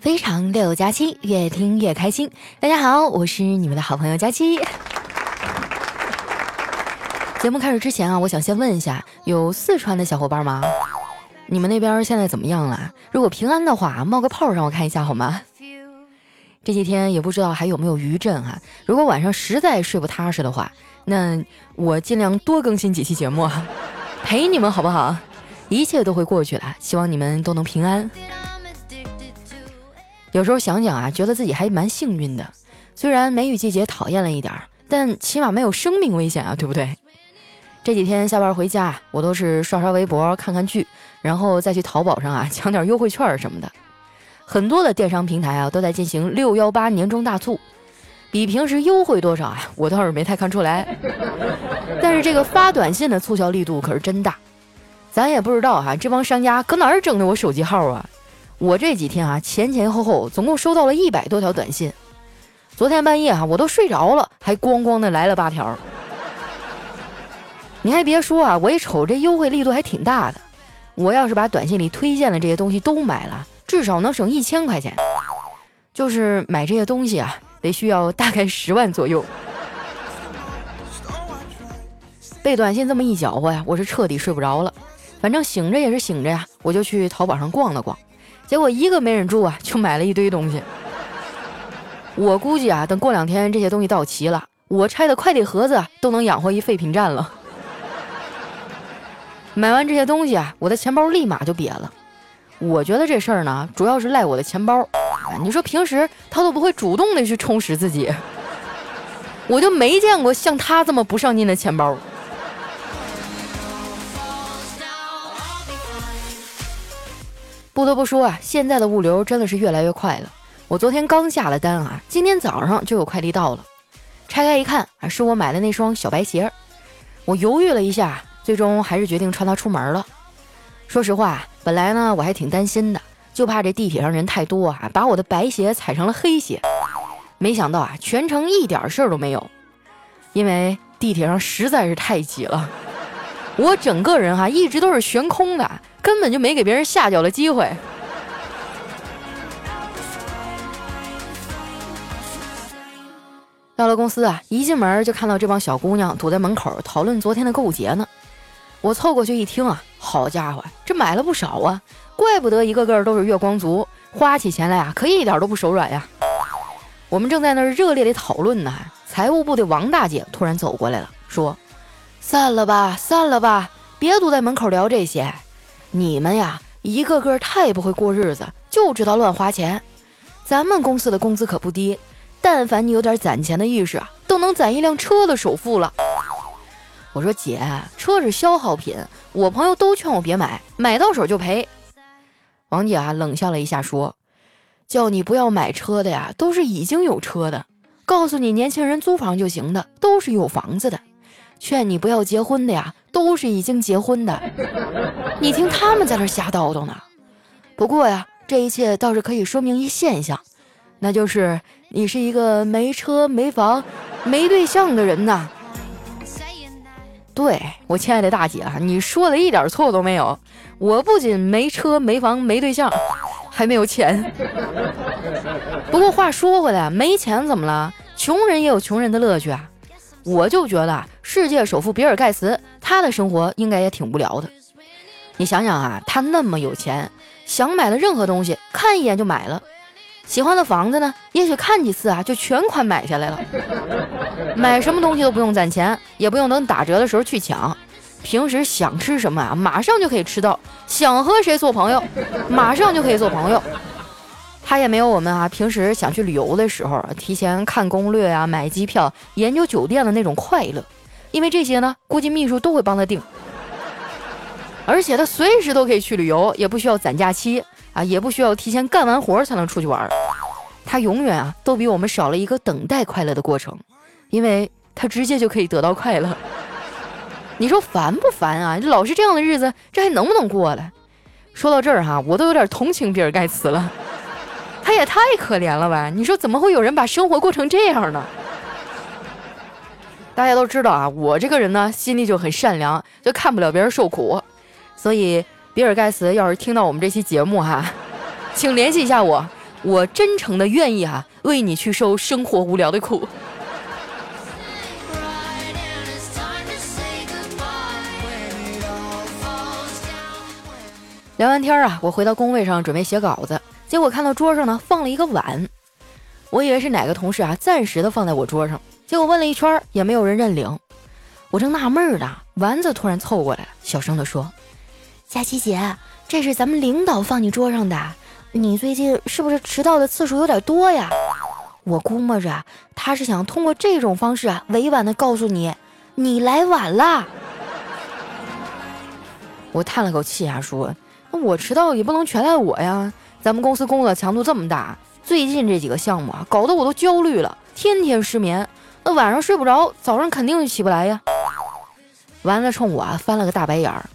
非常六加七，越听越开心。大家好，我是你们的好朋友佳期。节目开始之前啊，我想先问一下，有四川的小伙伴吗？你们那边现在怎么样了？如果平安的话，冒个泡让我看一下好吗？这几天也不知道还有没有余震哈。如果晚上实在睡不踏实的话，那我尽量多更新几期节目，陪你们好不好？一切都会过去的，希望你们都能平安。有时候想想啊，觉得自己还蛮幸运的。虽然梅雨季节讨厌了一点儿，但起码没有生命危险啊，对不对？这几天下班回家，我都是刷刷微博、看看剧，然后再去淘宝上啊抢点优惠券什么的。很多的电商平台啊都在进行六幺八年终大促，比平时优惠多少啊？我倒是没太看出来。但是这个发短信的促销力度可是真大，咱也不知道哈，这帮商家搁哪儿整的我手机号啊？我这几天啊前前后后总共收到了一百多条短信，昨天半夜啊我都睡着了，还咣咣的来了八条。你还别说啊，我一瞅这优惠力度还挺大的。我要是把短信里推荐的这些东西都买了，至少能省一千块钱。就是买这些东西啊，得需要大概十万左右。被短信这么一搅和呀，我是彻底睡不着了。反正醒着也是醒着呀，我就去淘宝上逛了逛，结果一个没忍住啊，就买了一堆东西。我估计啊，等过两天这些东西到齐了，我拆的快递盒子都能养活一废品站了。买完这些东西啊，我的钱包立马就瘪了。我觉得这事儿呢，主要是赖我的钱包。你说平时他都不会主动的去充实自己，我就没见过像他这么不上进的钱包。不得不说啊，现在的物流真的是越来越快了。我昨天刚下了单啊，今天早上就有快递到了。拆开一看啊，是我买的那双小白鞋。我犹豫了一下。最终还是决定穿它出门了。说实话，本来呢我还挺担心的，就怕这地铁上人太多啊，把我的白鞋踩成了黑鞋。没想到啊，全程一点事儿都没有，因为地铁上实在是太挤了，我整个人哈一直都是悬空的，根本就没给别人下脚的机会。到了公司啊，一进门就看到这帮小姑娘堵在门口讨论昨天的购物节呢。我凑过去一听啊，好家伙，这买了不少啊！怪不得一个个都是月光族，花起钱来啊，可一点都不手软呀。我们正在那儿热烈的讨论呢，财务部的王大姐突然走过来了，说：“散了吧，散了吧，别堵在门口聊这些。你们呀，一个个太不会过日子，就知道乱花钱。咱们公司的工资可不低，但凡你有点攒钱的意识，都能攒一辆车的首付了。”我说姐，车是消耗品，我朋友都劝我别买，买到手就赔。王姐啊冷笑了一下说：“叫你不要买车的呀，都是已经有车的；告诉你年轻人租房就行的，都是有房子的；劝你不要结婚的呀，都是已经结婚的。你听他们在那瞎叨叨呢。不过呀，这一切倒是可以说明一现象，那就是你是一个没车没房没对象的人呐。”对我亲爱的大姐啊，你说的一点错都没有。我不仅没车没房没对象，还没有钱。不过话说回来，没钱怎么了？穷人也有穷人的乐趣啊。我就觉得世界首富比尔盖茨，他的生活应该也挺无聊的。你想想啊，他那么有钱，想买的任何东西，看一眼就买了。喜欢的房子呢？也许看几次啊，就全款买下来了。买什么东西都不用攒钱，也不用等打折的时候去抢。平时想吃什么啊，马上就可以吃到；想和谁做朋友，马上就可以做朋友。他也没有我们啊，平时想去旅游的时候，提前看攻略啊、买机票、研究酒店的那种快乐。因为这些呢，估计秘书都会帮他订。而且他随时都可以去旅游，也不需要攒假期。啊，也不需要提前干完活才能出去玩，他永远啊都比我们少了一个等待快乐的过程，因为他直接就可以得到快乐。你说烦不烦啊？老是这样的日子，这还能不能过了？说到这儿哈，我都有点同情比尔盖茨了，他也太可怜了吧？你说怎么会有人把生活过成这样呢？大家都知道啊，我这个人呢，心里就很善良，就看不了别人受苦，所以。比尔盖茨要是听到我们这期节目哈，请联系一下我，我真诚的愿意哈为你去受生活无聊的苦。聊完天啊，我回到工位上准备写稿子，结果看到桌上呢放了一个碗，我以为是哪个同事啊暂时的放在我桌上，结果问了一圈也没有人认领。我正纳闷呢，丸子突然凑过来，小声的说：“佳琪姐，这是咱们领导放你桌上的，你最近是不是迟到的次数有点多呀？我估摸着他是想通过这种方式啊，委婉的告诉你，你来晚了。”我叹了口气啊，说。我迟到也不能全赖我呀！咱们公司工作强度这么大，最近这几个项目啊，搞得我都焦虑了，天天失眠。那晚上睡不着，早上肯定就起不来呀。完了冲我啊翻了个大白眼儿：“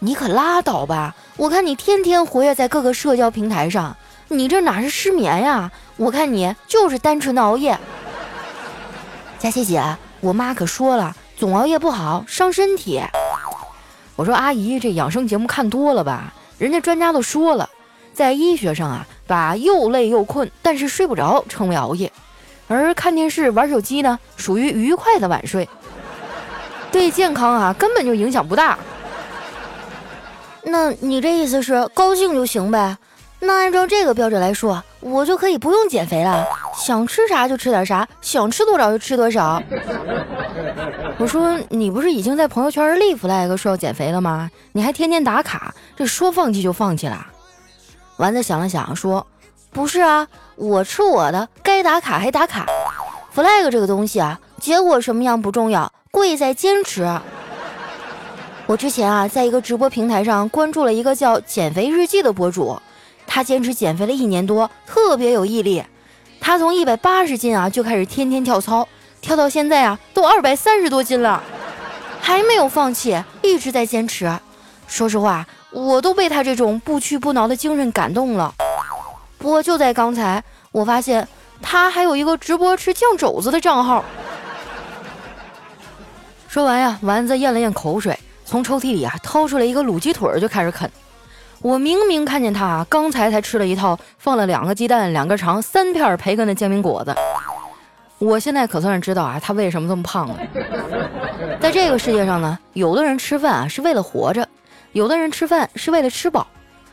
你可拉倒吧！我看你天天活跃在各个社交平台上，你这哪是失眠呀？我看你就是单纯的熬夜。”佳琪姐，我妈可说了，总熬夜不好，伤身体。我说阿姨，这养生节目看多了吧？人家专家都说了，在医学上啊，把又累又困但是睡不着称为熬夜，而看电视玩手机呢，属于愉快的晚睡，对健康啊根本就影响不大。那你这意思是高兴就行呗？那按照这个标准来说，我就可以不用减肥了，想吃啥就吃点啥，想吃多少就吃多少。我说你不是已经在朋友圈立 flag 说要减肥了吗？你还天天打卡，这说放弃就放弃了？丸子想了想说：“不是啊，我吃我的，该打卡还打卡。flag 这个东西啊，结果什么样不重要，贵在坚持。我之前啊，在一个直播平台上关注了一个叫‘减肥日记’的博主。”他坚持减肥了一年多，特别有毅力。他从一百八十斤啊就开始天天跳操，跳到现在啊都二百三十多斤了，还没有放弃，一直在坚持。说实话，我都被他这种不屈不挠的精神感动了。不过就在刚才，我发现他还有一个直播吃酱肘子的账号。说完呀，丸子咽了咽口水，从抽屉里啊掏出来一个卤鸡腿就开始啃。我明明看见他啊，刚才才吃了一套放了两个鸡蛋、两根肠、三片培根的煎饼果子。我现在可算是知道啊，他为什么这么胖了。在这个世界上呢，有的人吃饭啊是为了活着，有的人吃饭是为了吃饱，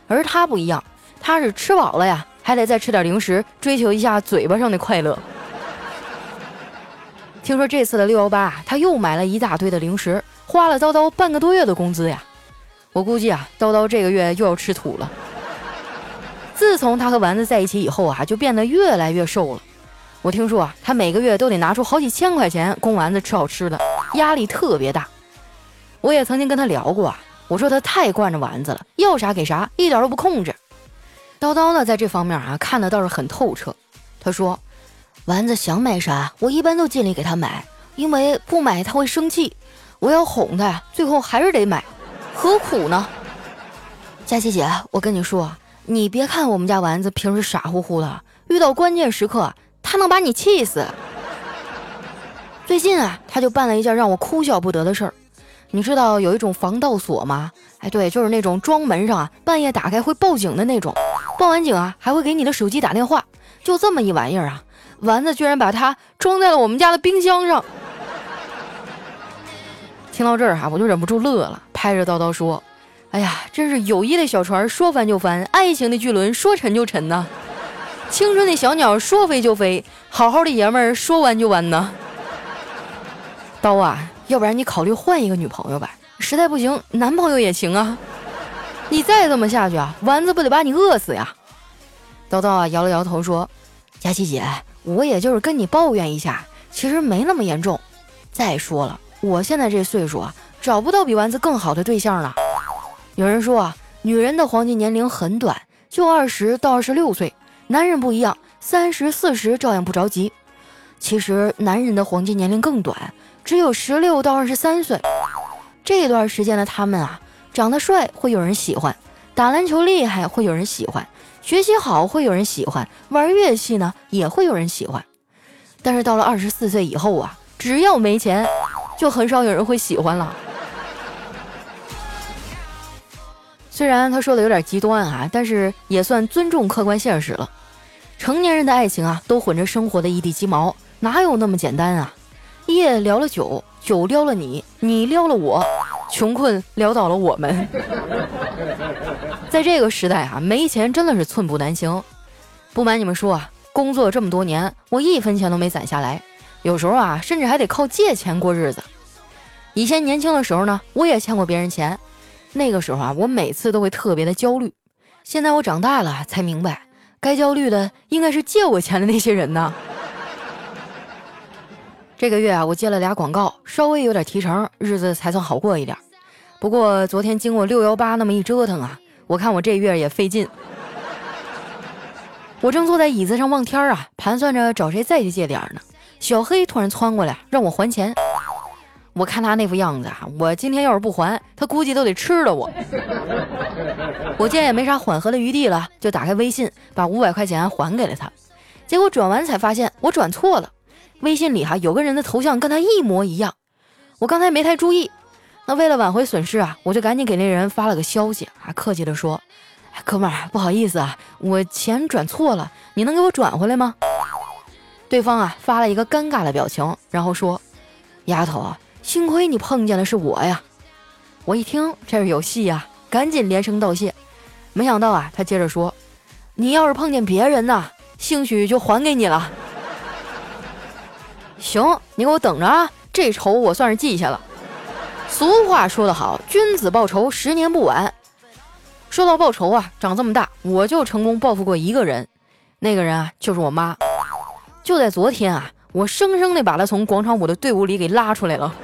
而他不一样，他是吃饱了呀，还得再吃点零食，追求一下嘴巴上的快乐。听说这次的六幺八，他又买了一大堆的零食，花了叨叨半个多月的工资呀。我估计啊，叨叨这个月又要吃土了。自从他和丸子在一起以后啊，就变得越来越瘦了。我听说啊，他每个月都得拿出好几千块钱供丸子吃好吃的，压力特别大。我也曾经跟他聊过啊，我说他太惯着丸子了，要啥给啥，一点都不控制。叨叨呢，在这方面啊，看的倒是很透彻。他说，丸子想买啥，我一般都尽力给他买，因为不买他会生气，我要哄他，最后还是得买。何苦呢，佳琪姐，我跟你说，你别看我们家丸子平时傻乎乎的，遇到关键时刻，他能把你气死。最近啊，他就办了一件让我哭笑不得的事儿。你知道有一种防盗锁吗？哎，对，就是那种装门上啊，半夜打开会报警的那种，报完警啊，还会给你的手机打电话。就这么一玩意儿啊，丸子居然把它装在了我们家的冰箱上。听到这儿哈，我就忍不住乐了，拍着叨叨说：“哎呀，真是友谊的小船说翻就翻，爱情的巨轮说沉就沉呐，青春的小鸟说飞就飞，好好的爷们儿说弯就弯呐。”刀啊，要不然你考虑换一个女朋友吧，实在不行，男朋友也行啊。你再这么下去啊，丸子不得把你饿死呀？叨叨啊，摇了摇头说：“佳琪姐，我也就是跟你抱怨一下，其实没那么严重。再说了。”我现在这岁数啊，找不到比丸子更好的对象了。有人说啊，女人的黄金年龄很短，就二十到二十六岁。男人不一样，三十四十照样不着急。其实男人的黄金年龄更短，只有十六到二十三岁。这段时间的他们啊，长得帅会有人喜欢，打篮球厉害会有人喜欢，学习好会有人喜欢，玩乐器呢也会有人喜欢。但是到了二十四岁以后啊，只要没钱。就很少有人会喜欢了。虽然他说的有点极端啊，但是也算尊重客观现实了。成年人的爱情啊，都混着生活的一地鸡毛，哪有那么简单啊？夜聊了酒，酒撩了你，你撩了我，穷困潦倒了我们。在这个时代啊，没钱真的是寸步难行。不瞒你们说啊，工作这么多年，我一分钱都没攒下来，有时候啊，甚至还得靠借钱过日子。以前年轻的时候呢，我也欠过别人钱，那个时候啊，我每次都会特别的焦虑。现在我长大了才明白，该焦虑的应该是借我钱的那些人呢。这个月啊，我接了俩广告，稍微有点提成，日子才算好过一点。不过昨天经过六幺八那么一折腾啊，我看我这月也费劲。我正坐在椅子上望天啊，盘算着找谁再去借点呢。小黑突然窜过来让我还钱，我看他那副样子啊，我今天要是不还，他估计都得吃了我。我见也没啥缓和的余地了，就打开微信把五百块钱还给了他。结果转完才发现我转错了。微信里哈有个人的头像跟他一模一样，我刚才没太注意。那为了挽回损失啊，我就赶紧给那人发了个消息，啊，客气的说：“哥们儿，不好意思啊，我钱转错了，你能给我转回来吗？”对方啊发了一个尴尬的表情，然后说：“丫头啊，幸亏你碰见的是我呀。”我一听这是有戏呀，赶紧连声道谢。没想到啊，他接着说：“你要是碰见别人呢，兴许就还给你了。”行，你给我等着啊！这仇我算是记下了。俗话说得好，君子报仇，十年不晚。说到报仇啊，长这么大我就成功报复过一个人，那个人啊就是我妈。就在昨天啊，我生生的把她从广场舞的队伍里给拉出来了，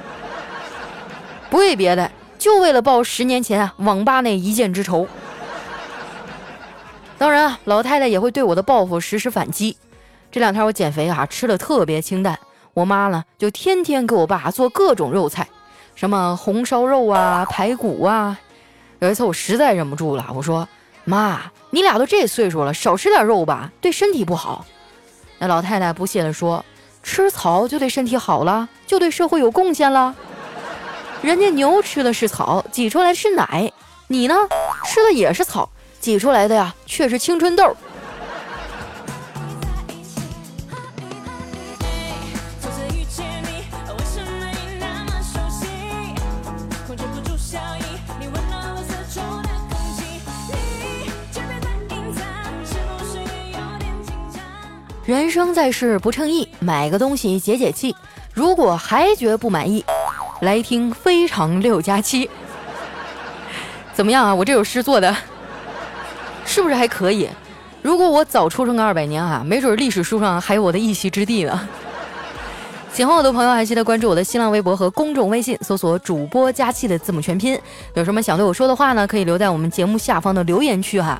不为别的，就为了报十年前啊网吧那一箭之仇。当然啊，老太太也会对我的报复实施反击。这两天我减肥啊，吃的特别清淡。我妈呢，就天天给我爸做各种肉菜，什么红烧肉啊、排骨啊。有一次我实在忍不住了，我说：“妈，你俩都这岁数了，少吃点肉吧，对身体不好。”那老太太不屑地说：“吃草就对身体好了，就对社会有贡献了。人家牛吃的是草，挤出来是奶，你呢，吃的也是草，挤出来的呀却是青春痘。”人生在世不称意，买个东西解解气。如果还觉不满意，来听非常六加七。怎么样啊？我这首诗做的是不是还可以？如果我早出生个二百年啊，没准历史书上还有我的一席之地呢。喜欢我的朋友还记得关注我的新浪微博和公众微信，搜索“主播加气”的字母全拼。有什么想对我说的话呢？可以留在我们节目下方的留言区哈。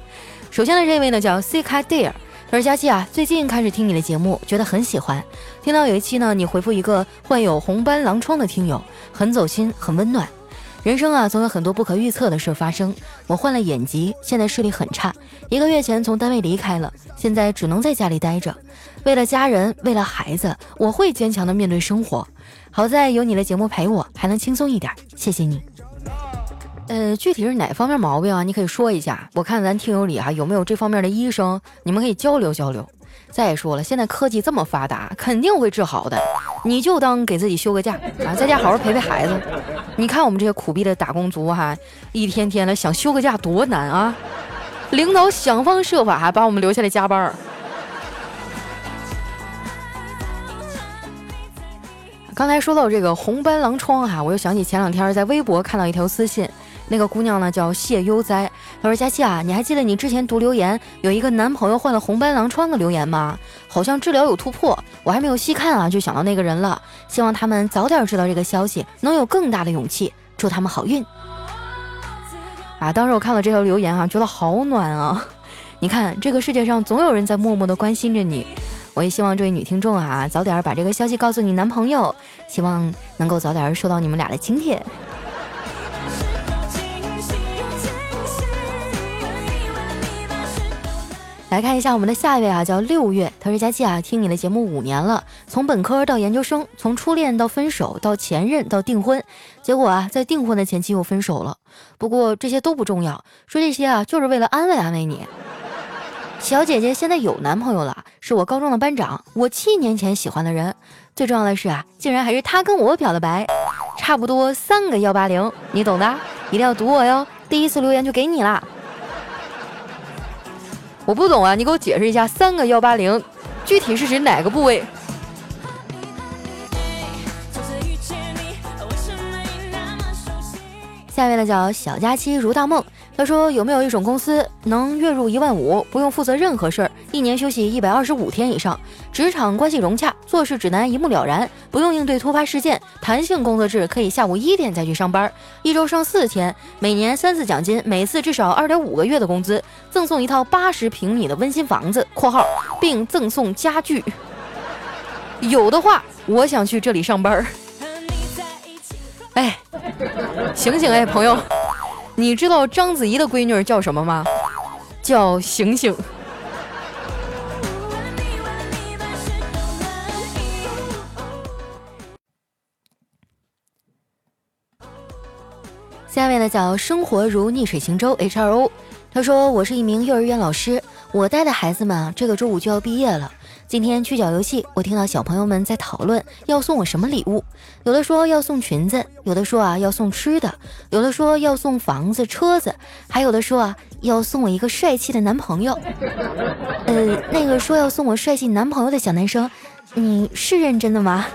首先的这位呢叫 C 卡 Dare。他说：“佳期啊，最近开始听你的节目，觉得很喜欢。听到有一期呢，你回复一个患有红斑狼疮的听友，很走心，很温暖。人生啊，总有很多不可预测的事发生。我患了眼疾，现在视力很差。一个月前从单位离开了，现在只能在家里待着。为了家人，为了孩子，我会坚强的面对生活。好在有你的节目陪我，还能轻松一点。谢谢你。”呃，具体是哪方面毛病啊？你可以说一下，我看咱听友里啊有没有这方面的医生，你们可以交流交流。再说了，现在科技这么发达，肯定会治好的。你就当给自己休个假啊，在家好好陪陪孩子。你看我们这些苦逼的打工族哈，一天天的想休个假多难啊！领导想方设法把我们留下来加班。刚才说到这个红斑狼疮哈，我又想起前两天在微博看到一条私信。那个姑娘呢叫谢悠哉，她说：“佳期啊，你还记得你之前读留言有一个男朋友患了红斑狼疮的留言吗？好像治疗有突破，我还没有细看啊，就想到那个人了。希望他们早点知道这个消息，能有更大的勇气，祝他们好运。”啊，当时我看了这条留言哈，觉得好暖啊！你看，这个世界上总有人在默默的关心着你。我也希望这位女听众啊，早点把这个消息告诉你男朋友，希望能够早点收到你们俩的请帖。来看一下我们的下一位啊，叫六月，他说佳期啊，听你的节目五年了，从本科到研究生，从初恋到分手到前任到订婚，结果啊，在订婚的前期又分手了。不过这些都不重要，说这些啊，就是为了安慰安慰你。小姐姐现在有男朋友了，是我高中的班长，我七年前喜欢的人。最重要的是啊，竟然还是他跟我表的白，差不多三个幺八零，你懂的，一定要读我哟。第一次留言就给你啦。我不懂啊，你给我解释一下，三个幺八零，具体是指哪个部位？下面的叫小佳期如大梦。他说：“有没有一种公司能月入一万五，不用负责任何事儿，一年休息一百二十五天以上，职场关系融洽，做事指南一目了然，不用应对突发事件，弹性工作制，可以下午一点再去上班，一周上四天，每年三次奖金，每次至少二点五个月的工资，赠送一套八十平米的温馨房子（括号并赠送家具）。有的话，我想去这里上班。哎，醒醒哎，朋友。”你知道章子怡的闺女叫什么吗？叫醒醒。下面呢叫生活如逆水行舟 H R O，他说我是一名幼儿园老师，我带的孩子们，这个周五就要毕业了。今天去角游戏，我听到小朋友们在讨论要送我什么礼物，有的说要送裙子，有的说啊要送吃的，有的说要送房子、车子，还有的说啊要送我一个帅气的男朋友。呃，那个说要送我帅气男朋友的小男生，你是认真的吗？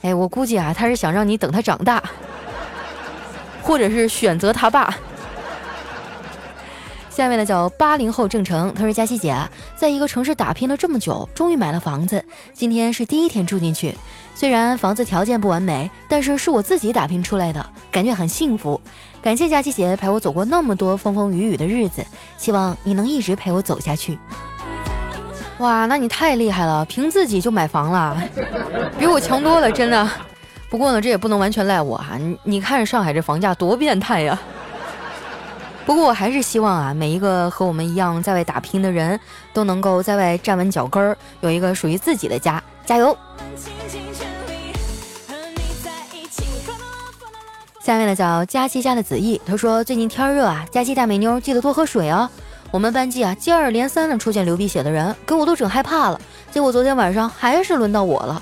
哎，我估计啊，他是想让你等他长大，或者是选择他爸。下面呢叫八零后郑成，他说佳琪姐在一个城市打拼了这么久，终于买了房子，今天是第一天住进去。虽然房子条件不完美，但是是我自己打拼出来的，感觉很幸福。感谢佳琪姐陪我走过那么多风风雨雨的日子，希望你能一直陪我走下去。哇，那你太厉害了，凭自己就买房了，比我强多了，真的。不过呢，这也不能完全赖我哈，你你看上海这房价多变态呀。不过我还是希望啊，每一个和我们一样在外打拼的人都能够在外站稳脚跟儿，有一个属于自己的家。加油！下面呢叫佳期家的子毅，他说最近天热啊，佳期大美妞记得多喝水啊。我们班级啊接二连三的出现流鼻血的人，给我都整害怕了。结果昨天晚上还是轮到我了，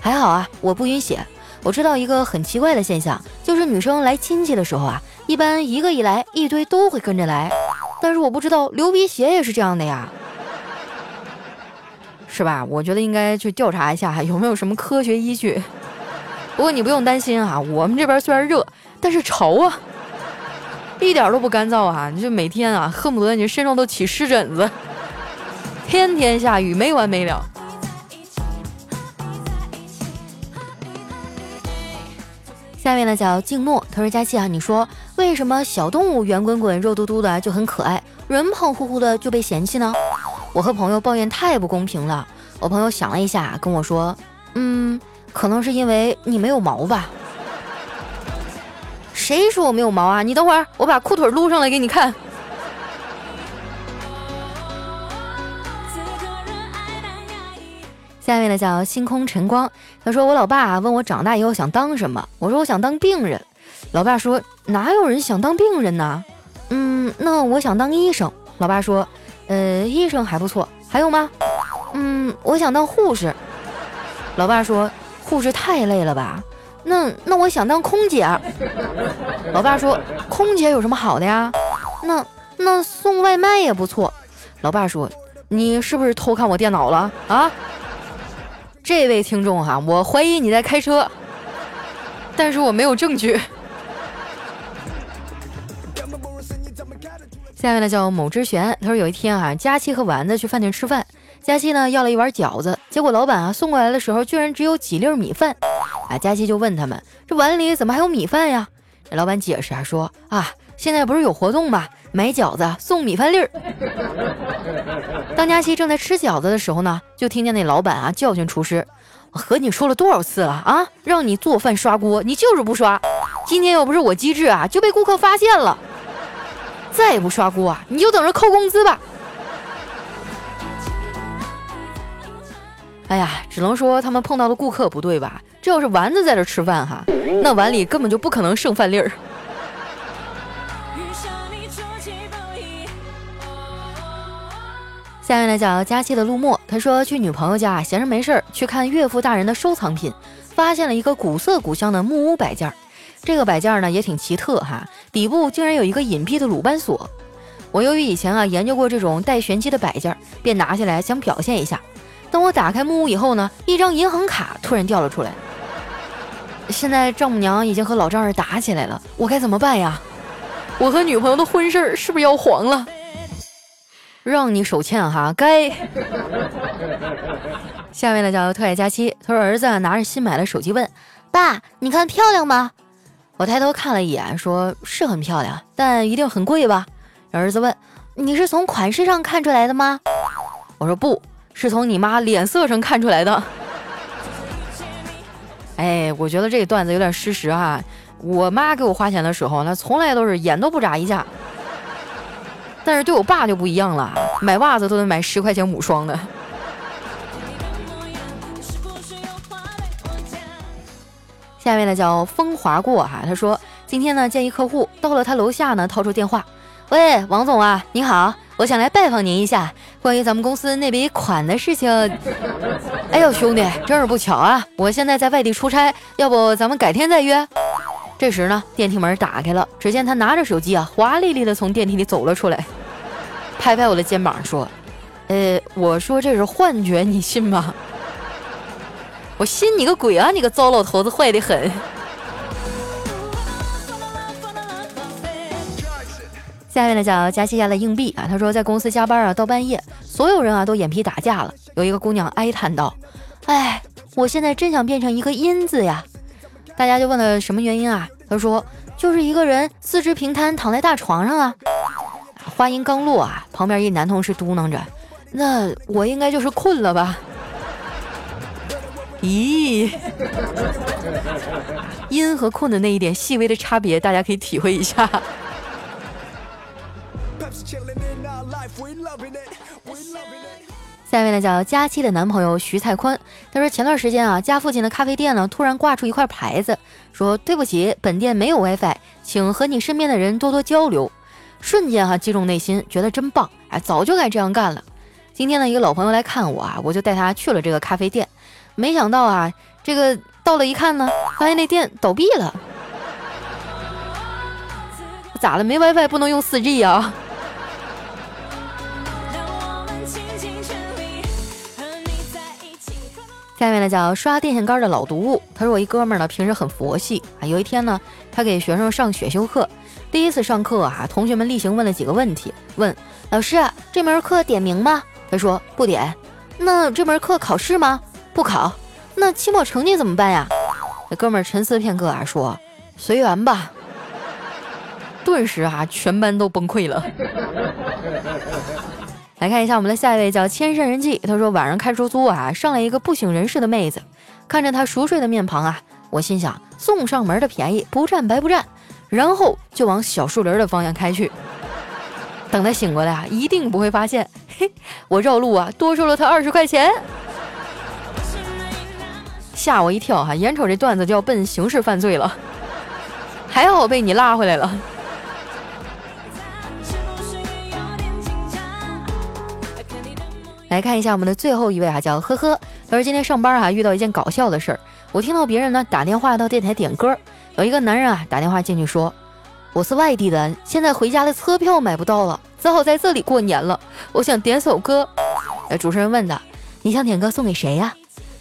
还好啊，我不晕血。我知道一个很奇怪的现象，就是女生来亲戚的时候啊。一般一个一来，一堆都会跟着来，但是我不知道流鼻血也是这样的呀，是吧？我觉得应该去调查一下有没有什么科学依据。不过你不用担心啊，我们这边虽然热，但是潮啊，一点都不干燥啊，你就每天啊，恨不得你身上都起湿疹子，天天下雨没完没了。下面呢叫静默，他说佳琪啊，你说为什么小动物圆滚滚、肉嘟嘟的就很可爱，人胖乎乎的就被嫌弃呢？我和朋友抱怨太不公平了。我朋友想了一下，跟我说，嗯，可能是因为你没有毛吧。谁说我没有毛啊？你等会儿，我把裤腿撸上来给你看。下面呢叫星空晨光，他说我老爸问我长大以后想当什么，我说我想当病人。老爸说哪有人想当病人呢？嗯，那我想当医生。老爸说，呃，医生还不错，还有吗？嗯，我想当护士。老爸说护士太累了吧？那那我想当空姐。老爸说空姐有什么好的呀？那那送外卖也不错。老爸说你是不是偷看我电脑了啊？这位听众哈，我怀疑你在开车，但是我没有证据。下面呢叫某之璇，他说有一天啊，佳期和丸子去饭店吃饭，佳期呢要了一碗饺子，结果老板啊送过来的时候居然只有几粒米饭，啊，佳期就问他们这碗里怎么还有米饭呀？老板解释啊说啊。现在不是有活动吗？买饺子送米饭粒儿。当佳期正在吃饺子的时候呢，就听见那老板啊教训厨师：“我和你说了多少次了啊，让你做饭刷锅，你就是不刷。今天要不是我机智啊，就被顾客发现了。再不刷锅啊，你就等着扣工资吧。哎呀，只能说他们碰到的顾客不对吧？这要是丸子在这吃饭哈，那碗里根本就不可能剩饭粒儿。下面来讲佳期的陆墨，他说去女朋友家闲着没事儿去看岳父大人的收藏品，发现了一个古色古香的木屋摆件儿。这个摆件儿呢也挺奇特哈，底部竟然有一个隐蔽的鲁班锁。我由于以前啊研究过这种带玄机的摆件儿，便拿下来想表现一下。等我打开木屋以后呢，一张银行卡突然掉了出来。现在丈母娘已经和老丈人打起来了，我该怎么办呀？我和女朋友的婚事儿是不是要黄了？让你手欠哈，该。下面呢叫特爱佳期，他说儿子拿着新买的手机问爸：“你看漂亮吗？”我抬头看了一眼，说是很漂亮，但一定很贵吧？儿子问：“你是从款式上看出来的吗？”我说：“不是从你妈脸色上看出来的。”哎，我觉得这个段子有点失实哈。我妈给我花钱的时候，那从来都是眼都不眨一下。但是对我爸就不一样了，买袜子都得买十块钱五双的。下面呢叫风划过哈，他说今天呢见一客户，到了他楼下呢掏出电话，喂，王总啊，你好，我想来拜访您一下，关于咱们公司那笔款的事情。哎呦兄弟，真是不巧啊，我现在在外地出差，要不咱们改天再约。这时呢，电梯门打开了，只见他拿着手机啊，华丽丽的从电梯里走了出来，拍拍我的肩膀说：“呃，我说这是幻觉，你信吗？” 我信你个鬼啊！你个糟老头子，坏的很。下面呢讲加西亚的硬币啊，他说在公司加班啊，到半夜，所有人啊都眼皮打架了。有一个姑娘哀叹道：“哎，我现在真想变成一个阴字呀。”大家就问了什么原因啊？他说就是一个人四肢平摊躺在大床上啊。话音刚落啊，旁边一男同事嘟囔着：“那我应该就是困了吧？” 咦，音和困的那一点细微的差别，大家可以体会一下。下面呢叫佳期的男朋友徐蔡宽，他说前段时间啊，家附近的咖啡店呢突然挂出一块牌子，说对不起，本店没有 WiFi，请和你身边的人多多交流。瞬间哈击中内心，觉得真棒，哎，早就该这样干了。今天呢一个老朋友来看我啊，我就带他去了这个咖啡店，没想到啊，这个到了一看呢，发现那店倒闭了。咋了？没 WiFi 不能用 4G 啊？下面呢叫刷电线杆的老毒物。他说我一哥们儿呢，平时很佛系啊。有一天呢，他给学生上选修课，第一次上课啊，同学们例行问了几个问题，问老师这门课点名吗？他说不点。那这门课考试吗？不考。那期末成绩怎么办呀？那哥们儿沉思片刻啊，说随缘吧。顿时啊，全班都崩溃了。来看一下我们的下一位，叫千山人迹。他说晚上开出租啊，上来一个不省人事的妹子，看着他熟睡的面庞啊，我心想送上门的便宜不占白不占，然后就往小树林的方向开去。等他醒过来啊，一定不会发现，嘿，我绕路啊多收了他二十块钱，吓我一跳哈！眼瞅这段子就要奔刑事犯罪了，还好被你拉回来了。来看一下我们的最后一位啊，叫呵呵。他说今天上班啊，遇到一件搞笑的事儿。我听到别人呢打电话到电台点歌，有一个男人啊打电话进去说：“我是外地人，现在回家的车票买不到了，只好在这里过年了。我想点首歌。”哎，主持人问的：“你想点歌送给谁呀？”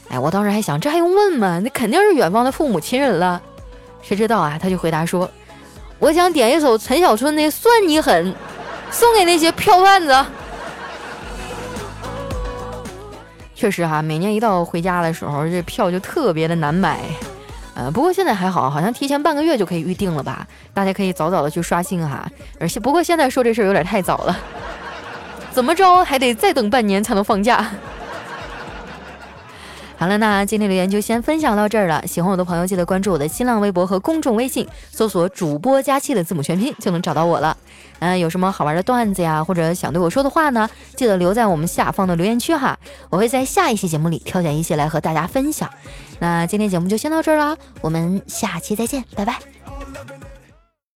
哎，我当时还想，这还用问吗？那肯定是远方的父母亲人了。谁知道啊，他就回答说：“我想点一首陈小春的《算你狠》，送给那些票贩子。”确实哈，每年一到回家的时候，这票就特别的难买。不过现在还好，好像提前半个月就可以预定了吧？大家可以早早的去刷新哈。而且不过现在说这事儿有点太早了，怎么着还得再等半年才能放假。好了，那今天留言就先分享到这儿了。喜欢我的朋友，记得关注我的新浪微博和公众微信，搜索“主播佳期”的字母全拼就能找到我了。嗯，有什么好玩的段子呀，或者想对我说的话呢？记得留在我们下方的留言区哈，我会在下一期节目里挑选一些来和大家分享。那今天节目就先到这儿了，我们下期再见，拜拜。